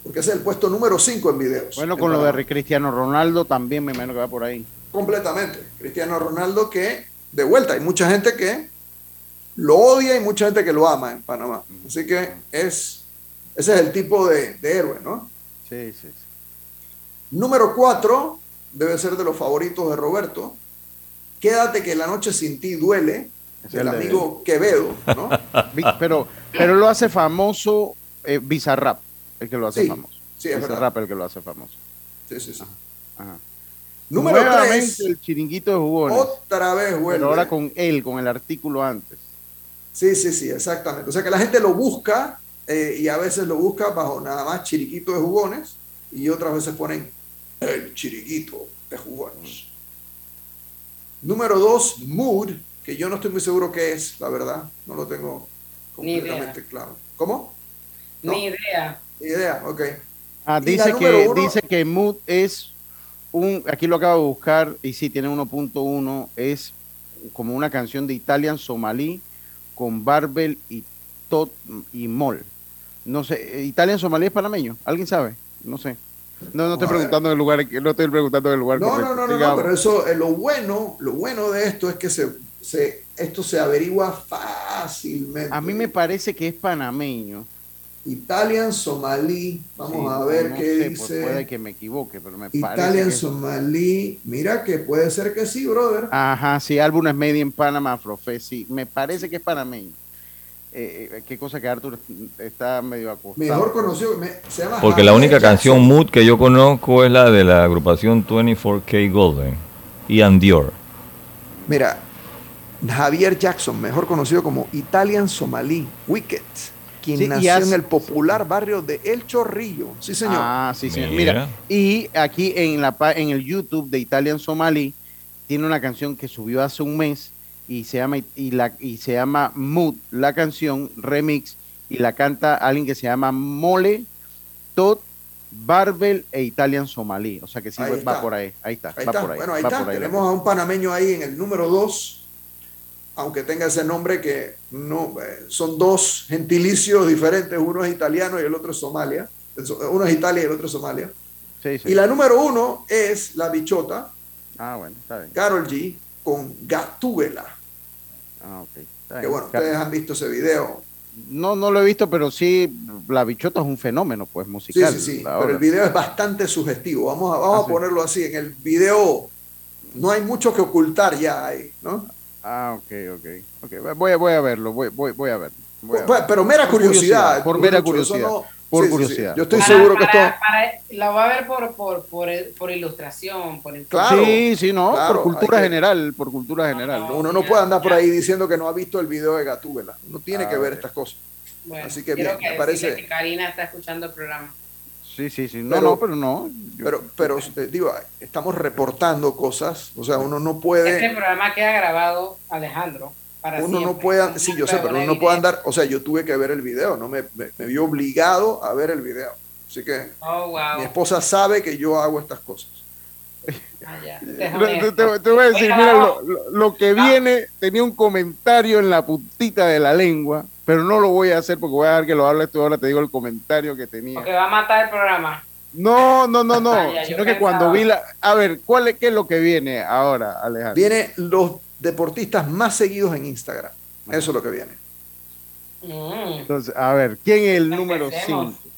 Porque ese es el puesto número 5 en videos. Bueno, en con lo de Cristiano Ronaldo también me imagino que va por ahí. Completamente. Cristiano Ronaldo que, de vuelta, hay mucha gente que lo odia y mucha gente que lo ama en Panamá. Así que es, ese es el tipo de, de héroe, ¿no? Sí, sí, sí. Número 4 debe ser de los favoritos de Roberto. Quédate que la noche sin ti duele, Es el de- amigo Quevedo, ¿no? Pero, pero lo hace famoso eh, Bizarrap, el que lo hace Sí, famoso. sí, es. Bizarrap el que lo hace famoso. Sí, sí, sí. Ajá. Número Nuevamente 3, el chiringuito de jugones. otra vez vuelve. Pero ahora con él, con el artículo antes. Sí, sí, sí, exactamente. O sea que la gente lo busca eh, y a veces lo busca bajo nada más chiriquito de jugones y otras veces ponen el chiriquito de jugones. Número dos, mood, que yo no estoy muy seguro qué es, la verdad. No lo tengo Ni idea. completamente claro. ¿Cómo? Ni idea. Ni idea, ok. Ah, dice que, uno- dice que Mood es un, aquí lo acabo de buscar, y sí, tiene 1.1, es como una canción de Italian Somalí con Barbel y Tot y Mol. No sé, eh, ¿Italian Somalí es panameño? ¿Alguien sabe? No sé. No, no estoy preguntando del lugar, no estoy preguntando del lugar No, no, no, no, pero eso, eh, lo bueno, lo bueno de esto es que se, se, esto se averigua fácilmente. A mí me parece que es panameño. Italian Somalí, vamos Sí, a ver no qué sé, pues dice. puede que me equivoque, pero me parece Italian Somalí, mira que puede ser que sí, brother. Ajá, sí, álbum es Made in Panama Afrofest, sí, me parece que es panameño. Eh, eh, qué cosa que Arthur está medio acostado. Mejor conocido, me- se llama Porque la única Jackson. canción mood que yo conozco es la de la agrupación 24K Golden, Ian Dior. Mira, Javier Jackson, mejor conocido como Italian Somalí, Wicked, quien Sí, y nació hace- en el popular barrio de El Chorrillo. Sí, señor. Ah, sí, señor. Mira. Mira, y aquí en la pa- en el YouTube de Italian Somali tiene una canción que subió hace un mes y se llama y la y se llama Mood, la canción remix y la canta alguien que se llama Mole Tot Barbel e Italian Somalí, o sea que sí Ahí va está. por ahí, ahí está, Ahí va está. por ahí. bueno, ahí va está. por ahí Tenemos a un panameño ahí en el número 2, aunque tenga ese nombre que no eh, son dos gentilicios diferentes, uno es italiano y el otro es Somalia. Uno es Italia y el otro es Somalia. Sí, sí. Y la número uno es la bichota, Ah, bueno, está bien. Carol G, con Gatúbela. Ah, ok. Está Que bueno, ustedes han visto ese video. No, no lo he visto, pero sí, la bichota es un fenómeno, pues, Sí, musical. sí, sí. la Pero el video es bastante sugestivo. Vamos a, vamos Ah, a sí. ponerlo así. En el video no hay mucho que ocultar ya ahí, ¿no? Ah, ok, ok. okay. Voy, a- voy a verlo, voy, voy, voy a verlo. Voy a Pues, verlo. pero mera Por curiosidad. Por mera curiosidad. no- por sí, sí, sí. curiosidad. Yo estoy Para- seguro que para- esto. para- la va a ver por, por, por, por ilustración, por Claro, sí, sí, no, claro, por cultura que- general, por cultura general. Uno no puede andar por ahí diciendo que no ha visto el video de Gatúbela. Uno tiene Ah, que ver ok. estas cosas. Bueno, Así que bien, que me parece- que Karina está escuchando el programa. Sí, sí, sí. No, Pero- no, pero no. Pero, pero eh, digo, estamos reportando cosas. O sea, uno no Este puede. programa queda grabado, Alejandro, para Uno no puede. Sí, yo sé, pero uno no puede andar. O sea, yo tuve que ver el video. No me, me, me vi obligado a ver el video. Así que Oh, wow. mi esposa sabe que yo hago estas cosas. Ah, ya. Te, voy a decir, mira, lo, lo- lo que viene, tenía un comentario en la puntita de la lengua, pero no lo voy a hacer porque voy a dejar que lo hables tú ahora, te digo el comentario que tenía. Porque va a matar el programa. No, no, no, no, ya, yo sino que pensaba. cuando vi la... A ver, ¿cuál es, ¿qué es lo que viene ahora, Alejandro? Viene los deportistas más seguidos en Instagram. Eso es lo que viene. Mm. Entonces, a ver, ¿quién es el número Empecemos. 5?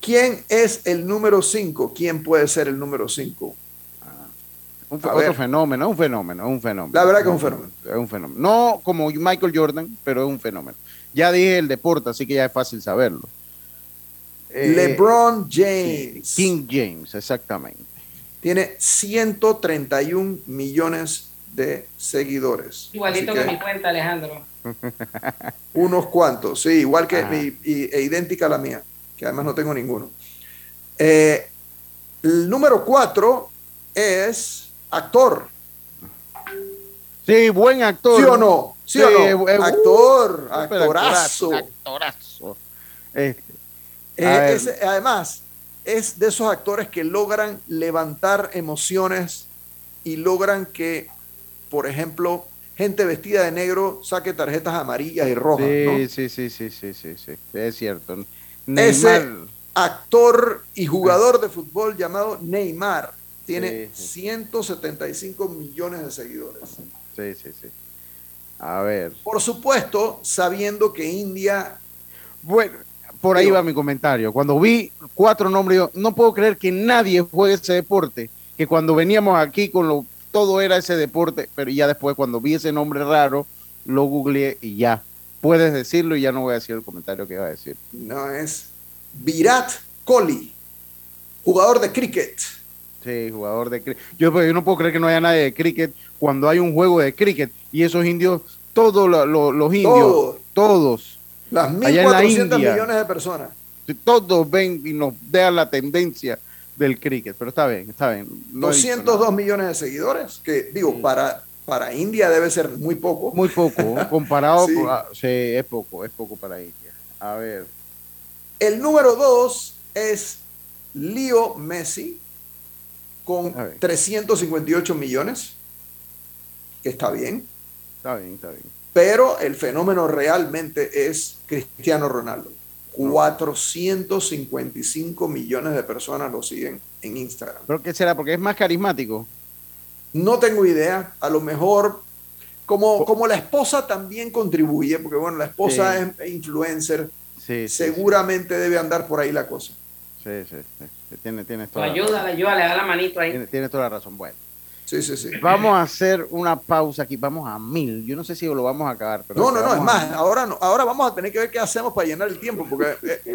¿Quién es el número 5? ¿Quién puede ser el número 5? Un, otro ver. fenómeno, un fenómeno, un fenómeno. La verdad que es un fenómeno. Es un fenómeno. No como Michael Jordan, pero es un fenómeno. Ya dije el deporte, así que ya es fácil saberlo. Eh, LeBron James. King James, exactamente. Tiene 131 millones de seguidores. Igualito que mi cuenta, Alejandro. Unos cuantos, sí, igual que mi, y- e idéntica a la mía, que además no tengo ninguno. Eh, el número 4 es actor. Sí, buen actor. ¿Sí o no? ¿Sí, o no? eh, actor, actorazo. Actorazo. Este, Eh, además, es de esos actores que logran levantar emociones y logran que, por ejemplo, gente vestida de negro saque tarjetas amarillas y rojas. sí, ¿no? sí, sí, sí, sí, sí, sí, es cierto. Ese actor y jugador de fútbol llamado Neymar tiene Sí, sí. 175 millones de seguidores. Sí, sí, sí. A ver. Por supuesto, sabiendo que India Bueno, por ahí Digo- va mi comentario. Cuando vi cuatro nombres, yo no puedo creer que nadie juegue ese deporte. Que cuando veníamos aquí con lo, todo era ese deporte, pero ya después cuando vi ese nombre raro, lo googleé y ya. Puedes decirlo y ya no voy a decir el comentario que iba a decir. no es Virat Kohli, jugador de cricket. Sí, jugador de cricket. Yo, pues, yo no puedo creer que no haya nadie de cricket cuando hay un juego de cricket y esos indios, todos lo- lo- los indios, Todos. todos, Las Allá en la 1.400 India. millones de personas. todos ven y nos dejan la tendencia del cricket. Pero está bien, está bien. No he dicho 202 millones de seguidores, que digo, para, para India debe ser muy poco. Muy poco, comparado Sí. con- ah, sí, es poco, es poco para India. A ver, El número 2 es Leo Messi, con A ver. 358 millones, que está bien, está bien, está bien. pero el fenómeno realmente es Cristiano Ronaldo. 455 millones de personas lo siguen en Instagram. ¿Pero qué será? Porque es más carismático. No tengo idea, a lo mejor como, como la esposa también contribuye, porque bueno, la esposa Sí. es influencer, Sí, sí, seguramente debe andar por ahí la cosa. Sí, sí, Tiene, tiene toda, la ayuda, le ayuda, le da la manito ahí. tiene, tiene toda la razón. Bueno, Sí, sí, sí. vamos a hacer una pausa aquí. Vamos a mil. Yo no sé si lo vamos a acabar. Pero No, no, no, es a- más, ahora, no, ahora vamos a tener que ver qué hacemos para llenar el tiempo, porque eh,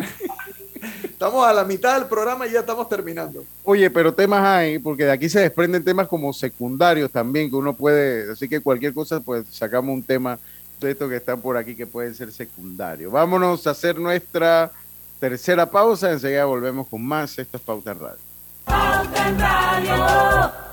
estamos a la mitad del programa y ya estamos terminando. Oye, pero temas hay, porque de aquí se desprenden temas como secundarios también, que uno puede, así que cualquier cosa, pues sacamos un tema de estos que están por aquí que pueden ser secundarios. Vámonos a hacer nuestra tercera pausa, enseguida volvemos con más. Esto es Pauta en Radio. Pauta en Radio.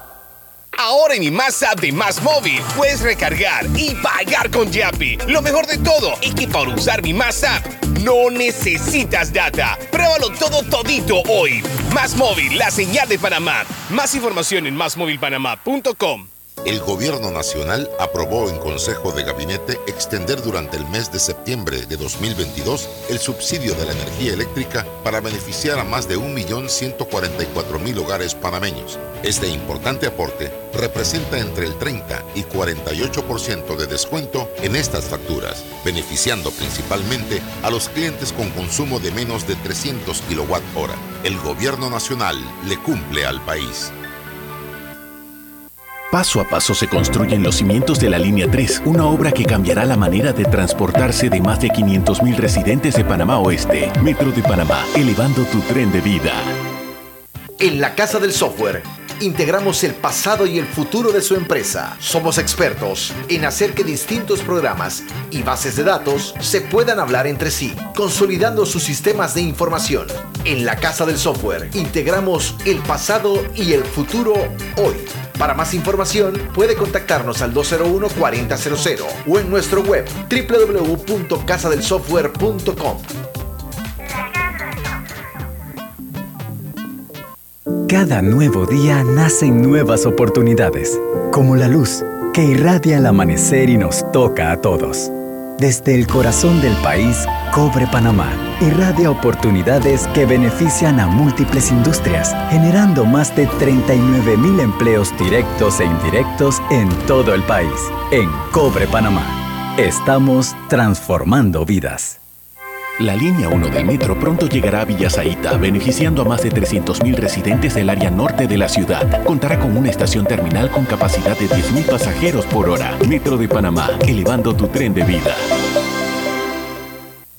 Ahora en mi Más App de Más Móvil puedes recargar y pagar con Yapi. Lo mejor de todo es que para usar mi Más App no necesitas data. Pruébalo todo todito hoy. Más Móvil, la señal de Panamá. Más información en másmóvilpanamá.com. El Gobierno Nacional aprobó en Consejo de Gabinete extender durante el mes de septiembre de 2022 el subsidio de la energía eléctrica para beneficiar a más de 1.144.000 hogares panameños. Este importante aporte representa entre el 30 y 48% de descuento en estas facturas, beneficiando principalmente a los clientes con consumo de menos de 300 kWh. El Gobierno Nacional le cumple al país. Paso a paso se construyen los cimientos de la Línea 3, una obra que cambiará la manera de transportarse de más de 500.000 residentes de Panamá Oeste. Metro de Panamá, elevando tu tren de vida. En la Casa del Software integramos el pasado y el futuro de su empresa. Somos expertos en hacer que distintos programas y bases de datos se puedan hablar entre sí, consolidando sus sistemas de información. En la Casa del Software integramos el pasado y el futuro hoy. Para más información puede contactarnos al 201-4000 o en nuestro web www.casadelsoftware.com. Cada nuevo día nacen nuevas oportunidades, como la luz que irradia el amanecer y nos toca a todos. Desde el corazón del país, Cobre Panamá irradia oportunidades que benefician a múltiples industrias, generando más de 39 mil empleos directos e indirectos en todo el país. En Cobre Panamá, estamos transformando vidas. La línea 1 del metro pronto llegará a Villasaita, beneficiando a más de 300.000 residentes del área norte de la ciudad. Contará con una estación terminal con capacidad de 10.000 pasajeros por hora. Metro de Panamá, elevando tu tren de vida.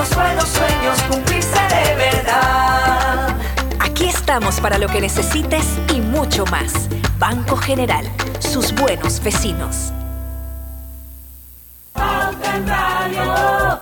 los buenos sueños cumplirse de verdad. Aquí estamos para lo que necesites y mucho más. Banco General, sus buenos vecinos. Pauta en Radio.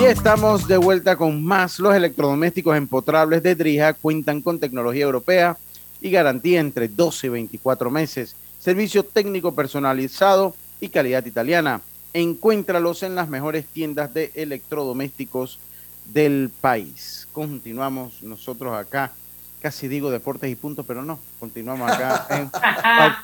Y estamos de vuelta con más. Los electrodomésticos empotrables de Drija cuentan con tecnología europea y garantía entre 12 y 24 meses. Servicio técnico personalizado y calidad italiana. Encuéntralos en las mejores tiendas de electrodomésticos del país. Continuamos nosotros acá. Casi digo deportes y puntos, pero no. Continuamos acá en. Ah,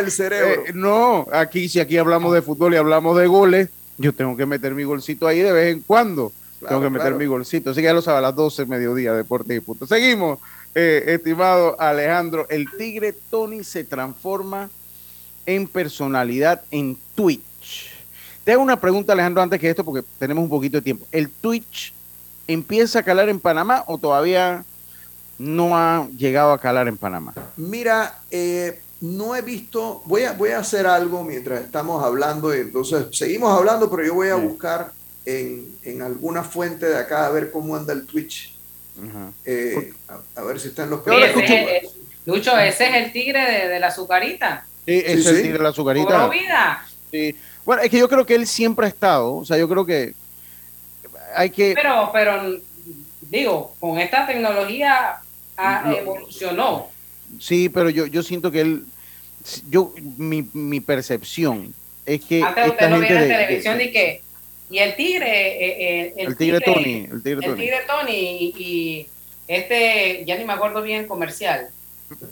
el cerebro. Eh, no, aquí si aquí hablamos de fútbol y hablamos de goles, yo tengo que meter mi golcito ahí de vez en cuando. Claro, tengo que meter claro. mi golcito. Así que ya lo sabe, a las 12 mediodía, deportes y puntos. Seguimos, eh, estimado Alejandro. El tigre Tony se transforma en personalidad en Twitch. Te hago una pregunta, Alejandro, antes que esto, porque tenemos un poquito de tiempo. ¿El Twitch empieza a calar en Panamá o todavía no ha llegado a calar en Panamá? Mira, eh, no he visto, voy a, voy a hacer algo mientras estamos hablando, y entonces seguimos hablando, pero yo voy a buscar en, en alguna fuente de acá a ver cómo anda el Twitch, eh, a, a ver si está en los Sí, ese es el- Lucho, ese es el tigre de, de la azucarita. Sí, ese es el tigre de la azucarita. Cobró vida. Sí. Bueno, es que yo creo que él siempre ha estado, o sea, yo creo que hay que... Pero, pero, digo, con esta tecnología ah, No. evolucionó. Sí, pero yo, yo siento que él, yo, mi, mi percepción es que Antes esta usted lo gente veía televisión de- y que, y el tigre, eh, eh, El tigre Tony, el tigre Tony. Tony y, y este, ya ni me acuerdo bien, comercial.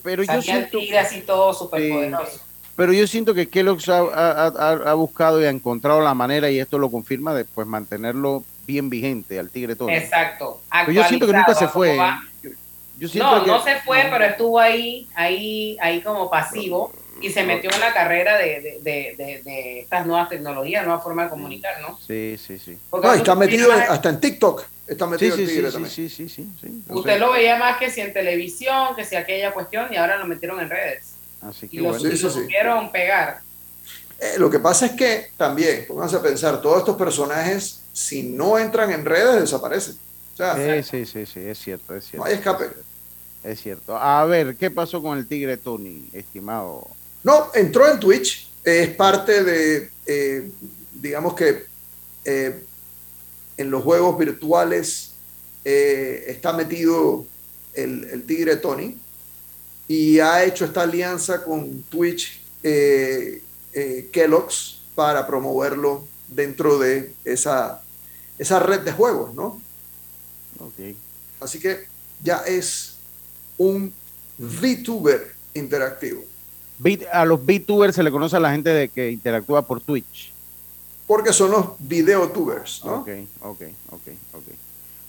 pero yo el siento, tigre así todo superpoderoso. pero yo siento que Kellogg's ha, ha- ha- ha buscado y ha encontrado la manera, y esto lo confirma, de pues mantenerlo bien vigente al Tigre Tony. Exacto. Pero yo siento que nunca se fue. Yo, yo siento no, que- no se fue, pero estuvo ahí, ahí, ahí como pasivo y se metió en la carrera de, de, de, de- de estas nuevas tecnologías, nuevas formas de comunicar, ¿no? Sí, sí, sí. Porque No, y tú está metido hasta en TikTok. Está metido sí, sí, también. sí, sí, sí, sí. Usted lo veía más que si en televisión, que si aquella cuestión, y ahora lo metieron en redes. Así Y que lo, bueno. y lo supieron pegar. Eh, lo que pasa es que también, pónganse a pensar, todos estos personajes, si no entran en redes, desaparecen. O sea, Sí, sí, sí, sí, es cierto, es cierto. no hay escape. Es cierto. A ver, ¿qué pasó con el Tigre Tony, estimado? No, entró en Twitch, es parte de, eh, digamos que eh, en los juegos virtuales eh, está metido el, el Tigre Tony y ha hecho esta alianza con Twitch Kellogg's para promoverlo dentro de esa, esa red de juegos, ¿no? Ok. Así que ya es un VTuber interactivo. A los VTubers se le conoce a la gente de que interactúa por Twitch. Porque son los videotubers, ¿no? Ok, ok, ok, ok.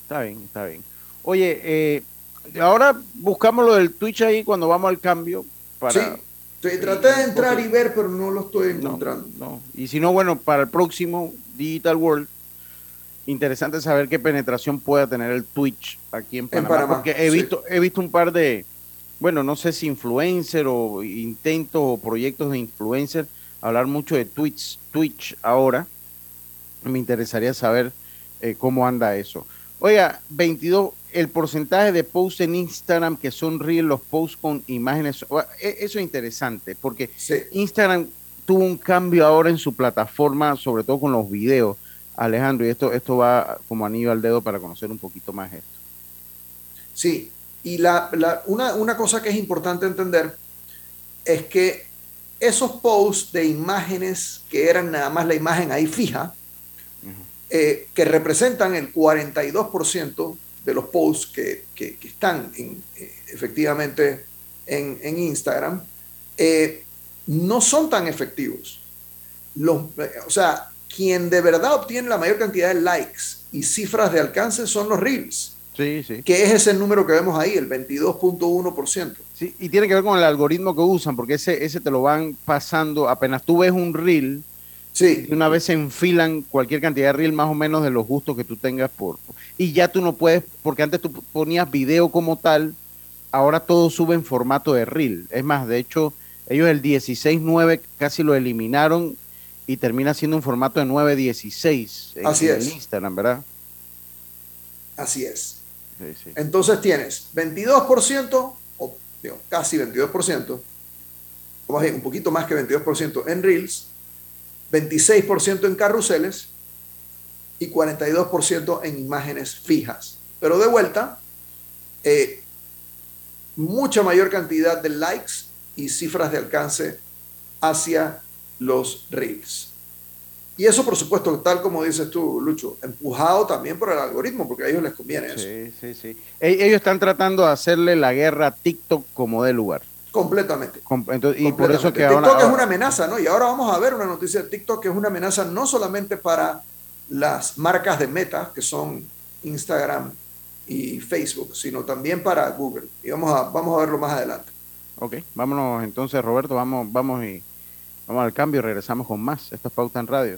Está bien, está bien. Oye, eh, ahora buscamos lo del Twitch ahí cuando vamos al cambio. Para, Sí, sí, traté de entrar y ver, pero no lo estoy encontrando. No. Y si no, bueno, para el próximo Digital World, interesante saber qué penetración pueda tener el Twitch aquí en Panamá. Panamá, porque he sí. visto, he visto un par de, bueno, no sé si influencer o intentos o proyectos de influencer, hablar mucho de Twitch, Twitch ahora. Me interesaría saber eh, cómo anda eso. Oiga, 22, el porcentaje de posts en Instagram que son real, los posts con imágenes, e- eso es interesante, porque Instagram tuvo un cambio ahora en su plataforma, sobre todo con los videos, Alejandro, y esto, esto va como anillo al dedo para conocer un poquito más esto. Sí, y la, la- una, una cosa que es importante entender es que esos posts de imágenes que eran nada más la imagen ahí fija, eh, que representan el 42% de los posts que, que- que están en, eh, efectivamente en, en Instagram, eh, no son tan efectivos. Los, eh, o sea, quien de verdad obtiene la mayor cantidad de likes y cifras de alcance son los reels. Sí, sí. Que es ese número que vemos ahí, el 22.1%. Sí, y tiene que ver con el algoritmo que usan, porque ese, ese te lo van pasando, apenas tú ves un reel, sí. una vez se enfilan cualquier cantidad de reel más o menos de los gustos que tú tengas por... Y ya tú no puedes, porque antes tú ponías video como tal, ahora todo sube en formato de reel. Es más, de hecho, ellos el 16.9 casi lo eliminaron y termina siendo un formato de 9.16 en, Así en es. Instagram, ¿verdad? Así es. Entonces tienes 22%, o digo, casi 22%, o más bien un poquito más que 22% en Reels, 26% en carruseles y 42% en imágenes fijas. Pero de vuelta, eh, mucha mayor cantidad de likes y cifras de alcance hacia los Reels. Y eso, por supuesto, tal como dices tú, Lucho, empujado también por el algoritmo, porque a ellos les conviene eso. Sí, sí, sí. Ellos están tratando de hacerle la guerra a TikTok como de lugar. Completamente. Com- entonces- y por eso que ahora... TikTok es ahora- una amenaza, ¿no? Y ahora vamos a ver una noticia de TikTok que es una amenaza no solamente para las marcas de meta, que son Instagram y Facebook, sino también para Google. Y vamos a, vamos a verlo más adelante. Ok, vámonos entonces, Roberto, vamos, vamos y vamos al cambio y regresamos con más. Esto es Pauta en Radio.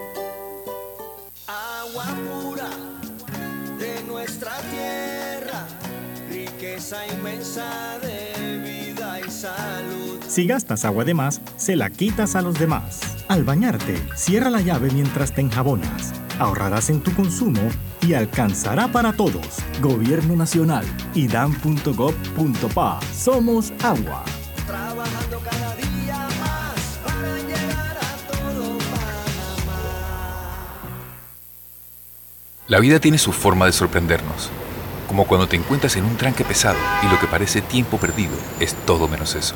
Si gastas agua de más, se la quitas a los demás. Al bañarte, cierra la llave mientras te enjabonas. Ahorrarás en tu consumo y alcanzará para todos. Gobierno Nacional, idam.gov.pa. Somos agua. Trabajando cada día más para llegar a todo La vida tiene su forma de sorprendernos, como cuando te encuentras en un tranque pesado y lo que parece tiempo perdido es todo menos eso.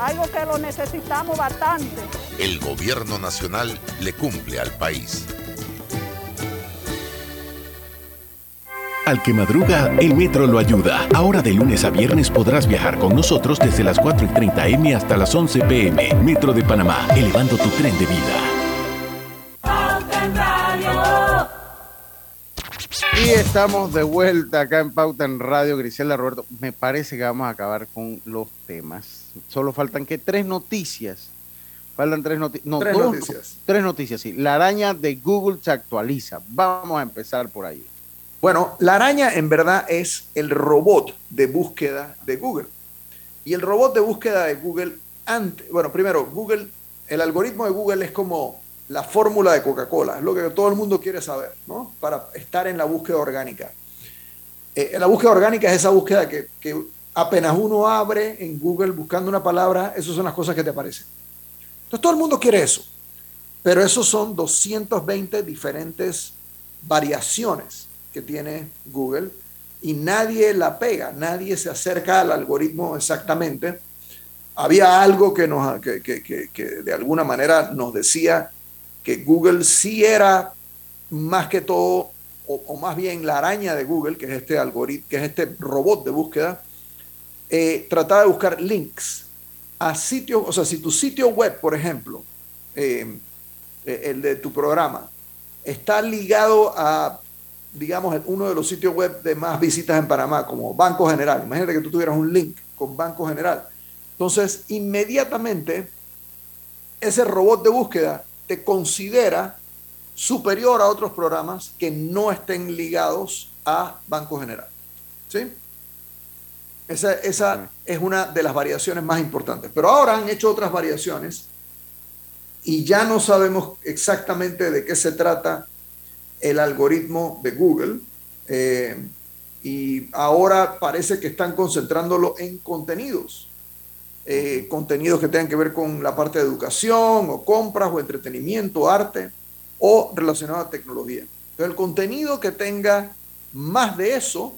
algo que lo necesitamos bastante. El gobierno nacional le cumple al país. Al que madruga, el metro lo ayuda. Ahora de lunes a viernes podrás viajar con nosotros desde las 4 y 30 M hasta las 11 PM. Metro de Panamá, elevando tu tren de vida. Pauta en Radio. Y estamos de vuelta acá en Pauta en Radio, Griselda Roberto. Me parece que vamos a acabar con los temas. Solo faltan que tres noticias. Faltan tres, noti- no, Tres dos- noticias. Tres noticias, sí. La araña de Google se actualiza. Vamos a empezar por ahí. Bueno, la araña en verdad es el robot de búsqueda de Google. Y el robot de búsqueda de Google, antes, bueno, primero, Google, el algoritmo de Google es como la fórmula de Coca-Cola, es lo que todo el mundo quiere saber, ¿no? Para estar en la búsqueda orgánica. Eh, la búsqueda orgánica es esa búsqueda que, que apenas uno abre en Google buscando una palabra, esas son las cosas que te aparecen. Entonces todo el mundo quiere eso, pero esos son 220 diferentes variaciones que tiene Google y nadie la pega, nadie se acerca al algoritmo exactamente. Había algo que, nos, que, que- que- de alguna manera nos decía que Google sí era más que todo, o, o más bien la araña de Google, que es este algoritmo, que es este robot de búsqueda, eh, trataba de buscar links a sitios, o sea, si tu sitio web, por ejemplo, eh, eh, el de tu programa, está ligado a, digamos, uno de los sitios web de más visitas en Panamá, como Banco General. Imagínate que tú tuvieras un link con Banco General. Entonces, inmediatamente, ese robot de búsqueda te considera superior a otros programas que no estén ligados a Banco General. ¿Sí? Esa, esa es una de las variaciones más importantes. Pero ahora han hecho otras variaciones y ya no sabemos exactamente de qué se trata el algoritmo de Google. eh, y ahora parece que están concentrándolo en contenidos. eh, contenidos que tengan que ver con la parte de educación o compras o entretenimiento, arte o relacionado a tecnología. Entonces el contenido que tenga más de eso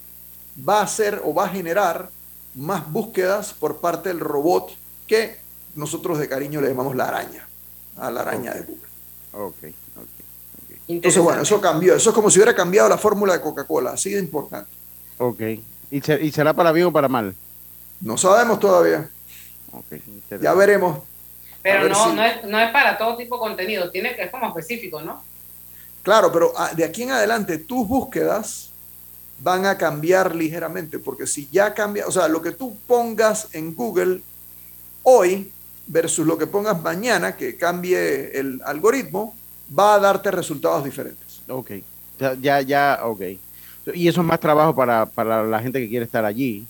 va a hacer o va a generar más búsquedas por parte del robot que nosotros de cariño le llamamos la araña. a la araña de Google. Ok, ok. Entonces, bueno, eso cambió. Eso es como si hubiera cambiado la fórmula de Coca-Cola. Así de importante. Ok. ¿Y, se- y será para bien o para mal? No sabemos todavía. Ya veremos. Pero ver no, si- no, es, no es para todo tipo de contenido, tiene que es como específico, ¿no? Claro, pero ah, de aquí en adelante tus búsquedas van a cambiar ligeramente, porque si ya cambia, o sea, lo que tú pongas en Google hoy versus lo que pongas mañana, que cambie el algoritmo, va a darte resultados diferentes. Ok. Ya, ya, ok. Y eso es más trabajo para, para la gente que quiere estar allí.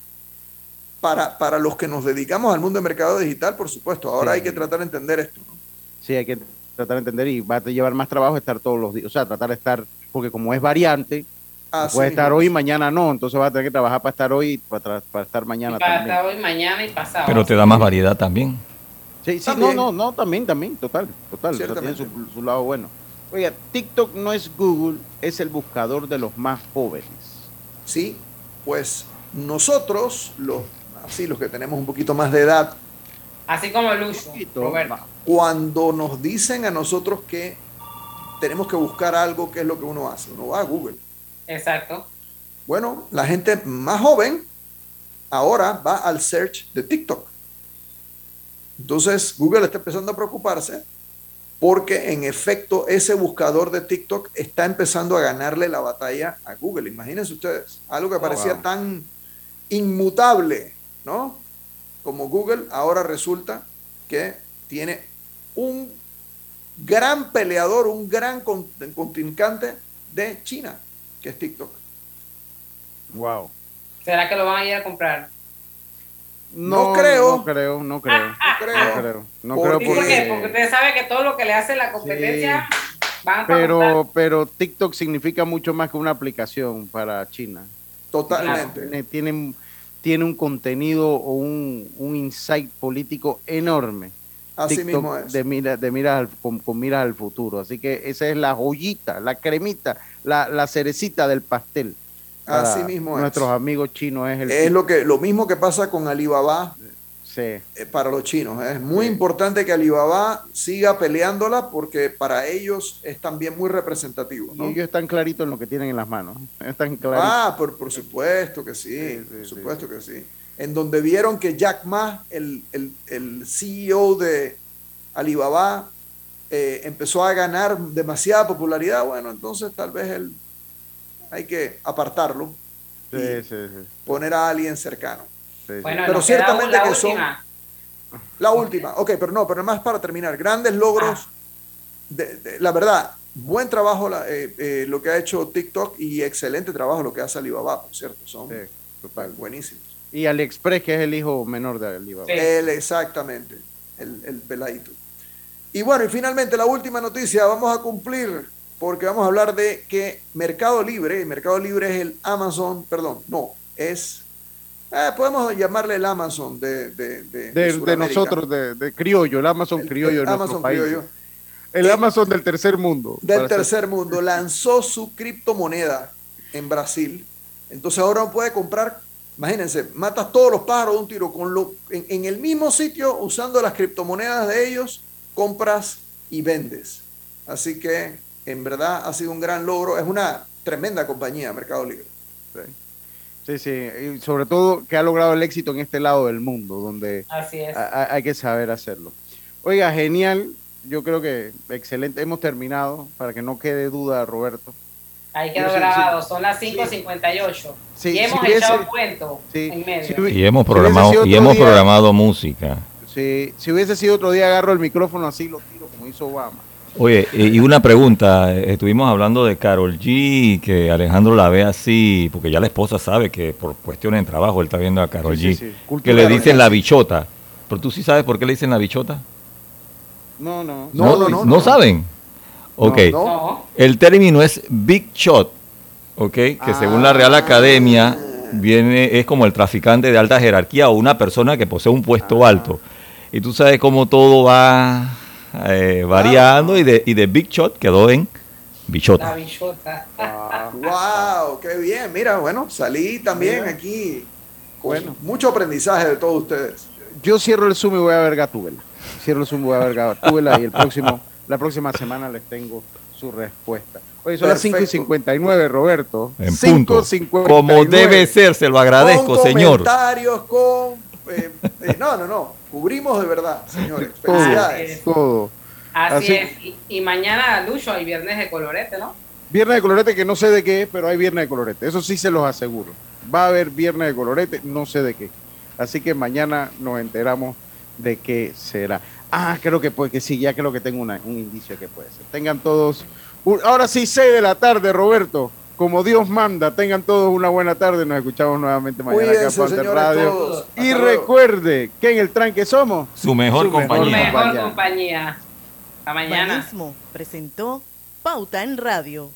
Para, para los que nos dedicamos al mundo del mercado digital, por supuesto, ahora Sí. hay que tratar de entender esto. ¿no? Sí, hay que tratar de entender y va a llevar más trabajo estar todos los días. O sea, tratar de estar, porque como es variante, Así puede estar hoy, es. mañana no. Entonces va a tener que trabajar para estar hoy y para, para estar mañana para también. estar hoy, mañana y pasado. Pero te da más variedad también. Sí, sí, También. no, no, no, también, también, total, total. o sea, tiene su, su lado bueno. Oiga, TikTok no es Google, es el buscador de los más jóvenes. Sí, pues nosotros, los, así, los que tenemos un poquito más de edad, Así como Lucho, Roberto. cuando nos dicen a nosotros que tenemos que buscar algo, ¿qué es lo que uno hace? Uno va a Google. Exacto. Bueno, la gente más joven ahora va al search de TikTok. Entonces, Google está empezando a preocuparse porque en efecto ese buscador de TikTok está empezando a ganarle la batalla a Google. Imagínense ustedes, algo que parecía wow. tan inmutable, ¿no? Como Google, ahora resulta que tiene un gran peleador, un gran con- contrincante de China, que es TikTok. Wow. ¿Será que lo van a ir a comprar? No creo. No creo, no creo. No creo. No creo, no ¿Por creo? Sí, porque, porque porque... usted sabe que todo lo que le hace la competencia van a comprar. Pero, pero TikTok significa mucho más que una aplicación para China. Totalmente. Tiene, tiene, tiene un contenido o un, un insight político enorme. Así TikTok mismo es. De mira, de miras al- con, con miras al futuro. Así que esa es la joyita, la cremita, la, la cerecita del pastel. Así mismo es. Nuestros amigos chinos es el Es lo, que, lo mismo que pasa con Alibaba Sí. eh, para los chinos. Es muy importante que Alibaba siga peleándola porque para ellos es también muy representativo. Y ¿no? ellos están claritos en lo que tienen en las manos. Están claritos. Ah, por, por supuesto que sí, por supuesto que sí. En donde vieron que Jack Ma, el, el- el CEO de Alibaba, eh, empezó a ganar demasiada popularidad, bueno, entonces tal vez él hay que apartarlo, Sí, sí, sí. poner a alguien cercano. Sí, sí. Bueno, pero ciertamente la que son última. la última. Ok, pero no, pero más para terminar. Grandes logros. de- de- la verdad, buen trabajo la- eh, eh, lo que ha hecho TikTok y excelente trabajo lo que hace Alibaba, por cierto. Son total. buenísimos. Y AliExpress, que es el hijo menor de Alibaba. Sí. Él, exactamente, el, el peladito. Y bueno, y finalmente la última noticia, vamos a cumplir, porque vamos a hablar de que Mercado Libre, Mercado Libre es el Amazon, perdón, no, es, eh, podemos llamarle el Amazon de, de, de, De, de de Sudamérica. nosotros, de, de criollo, el Amazon criollo el de nuestro Amazon país. criollo. El Amazon del tercer mundo. del ser- tercer mundo lanzó su criptomoneda en Brasil. Entonces ahora puede comprar, imagínense, matas todos los pájaros de un tiro con lo, en, en el mismo sitio usando las criptomonedas de ellos, compras y vendes. Así que en verdad ha sido un gran logro. Es una tremenda compañía, Mercado Libre. Sí, sí, y sobre todo que ha logrado el éxito en este lado del mundo, donde Así es. hay que saber hacerlo. Oiga, genial. Yo creo que excelente. Hemos terminado, para que no quede duda, Roberto. Ahí quedó Sí, sí, grabado, son las 5.58. Sí, y hemos si hubiese- echado cuento Sí, en medio. si Y hemos programado, y hemos día- programado música. Si, si hubiese sido otro día, agarro el micrófono así, lo tiro como hizo Obama. Oye, eh, y una pregunta, estuvimos hablando de Carol G, que Alejandro la ve así, porque ya la esposa sabe que por cuestiones de trabajo él está viendo a Carol Sí, G, sí, sí. Cultura que le dicen la bichota. Pero tú sí sabes por qué le dicen la bichota. No, no. No, no, no, no. saben? Ok, No. No. el término es Big Shot, ok, que según la Real Academia viene, es como el traficante de alta jerarquía o una persona que posee un puesto alto. Y tú sabes cómo todo va eh, variando y, de, y de Big Shot quedó en bichota. La bichota. ¡Wow! ¡Qué bien! Mira, bueno, salí también Mira. aquí Bueno. mucho aprendizaje de todos ustedes. Yo cierro el Zoom y voy a ver Gatúbela. Hicieron su Túvela y el próximo, la próxima semana les tengo su respuesta. Oye, son las 5 y 59, Roberto. En 5 punto. Como debe ser, se lo agradezco, con señor. comentarios, con... eh, eh, no, no, no. Cubrimos de verdad, señores. Felicidades. Todo. Así, Así- es. Y, y mañana, Lucho, hay viernes de colorete, ¿no? Viernes de colorete que no sé de qué es, pero hay viernes de colorete. Eso sí se los aseguro. Va a haber viernes de colorete, no sé de qué. Así que mañana nos enteramos de qué será. Ah, creo que puede que sí, ya creo que tengo una- un indicio de que puede ser. Tengan todos, un- ahora sí, 6 de la tarde, Roberto. Como Dios manda, tengan todos una buena tarde. Nos escuchamos nuevamente mañana acá en Cuídense, Pauta en señores, Radio. todos. Y Hasta luego. recuerde que en el tranque somos Su mejor compañía. Mejor compañía. Hasta mañana. Banismo presentó Pauta en Radio.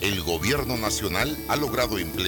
El gobierno nacional ha logrado implementar